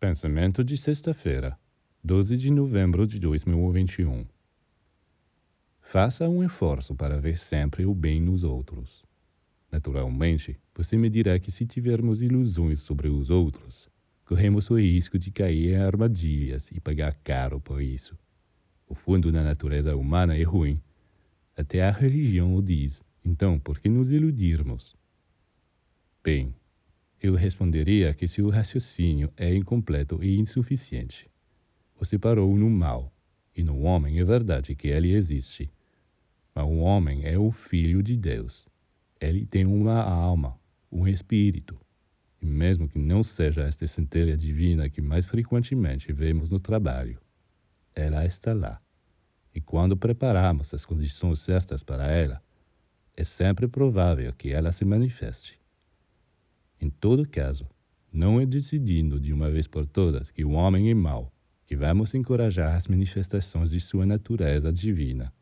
Pensamento de sexta-feira, 12 de novembro de 2021. Faça um esforço para ver sempre o bem nos outros. Naturalmente, você me dirá que se tivermos ilusões sobre os outros, corremos o risco de cair em armadilhas e pagar caro por isso. O fundo da natureza humana é ruim. Até a religião o diz. Então, por que nos iludirmos? Bem, eu responderia que seu raciocínio é incompleto e insuficiente. Você parou no mal, e no homem é verdade que ele existe. Mas o homem é o filho de Deus. Ele tem uma alma, um espírito. E mesmo que não seja esta centelha divina que mais frequentemente vemos no trabalho, ela está lá. E quando preparamos as condições certas para ela, é sempre provável que ela se manifeste. Em todo caso, não é decidindo de uma vez por todas que o homem é mau que vamos encorajar as manifestações de sua natureza divina.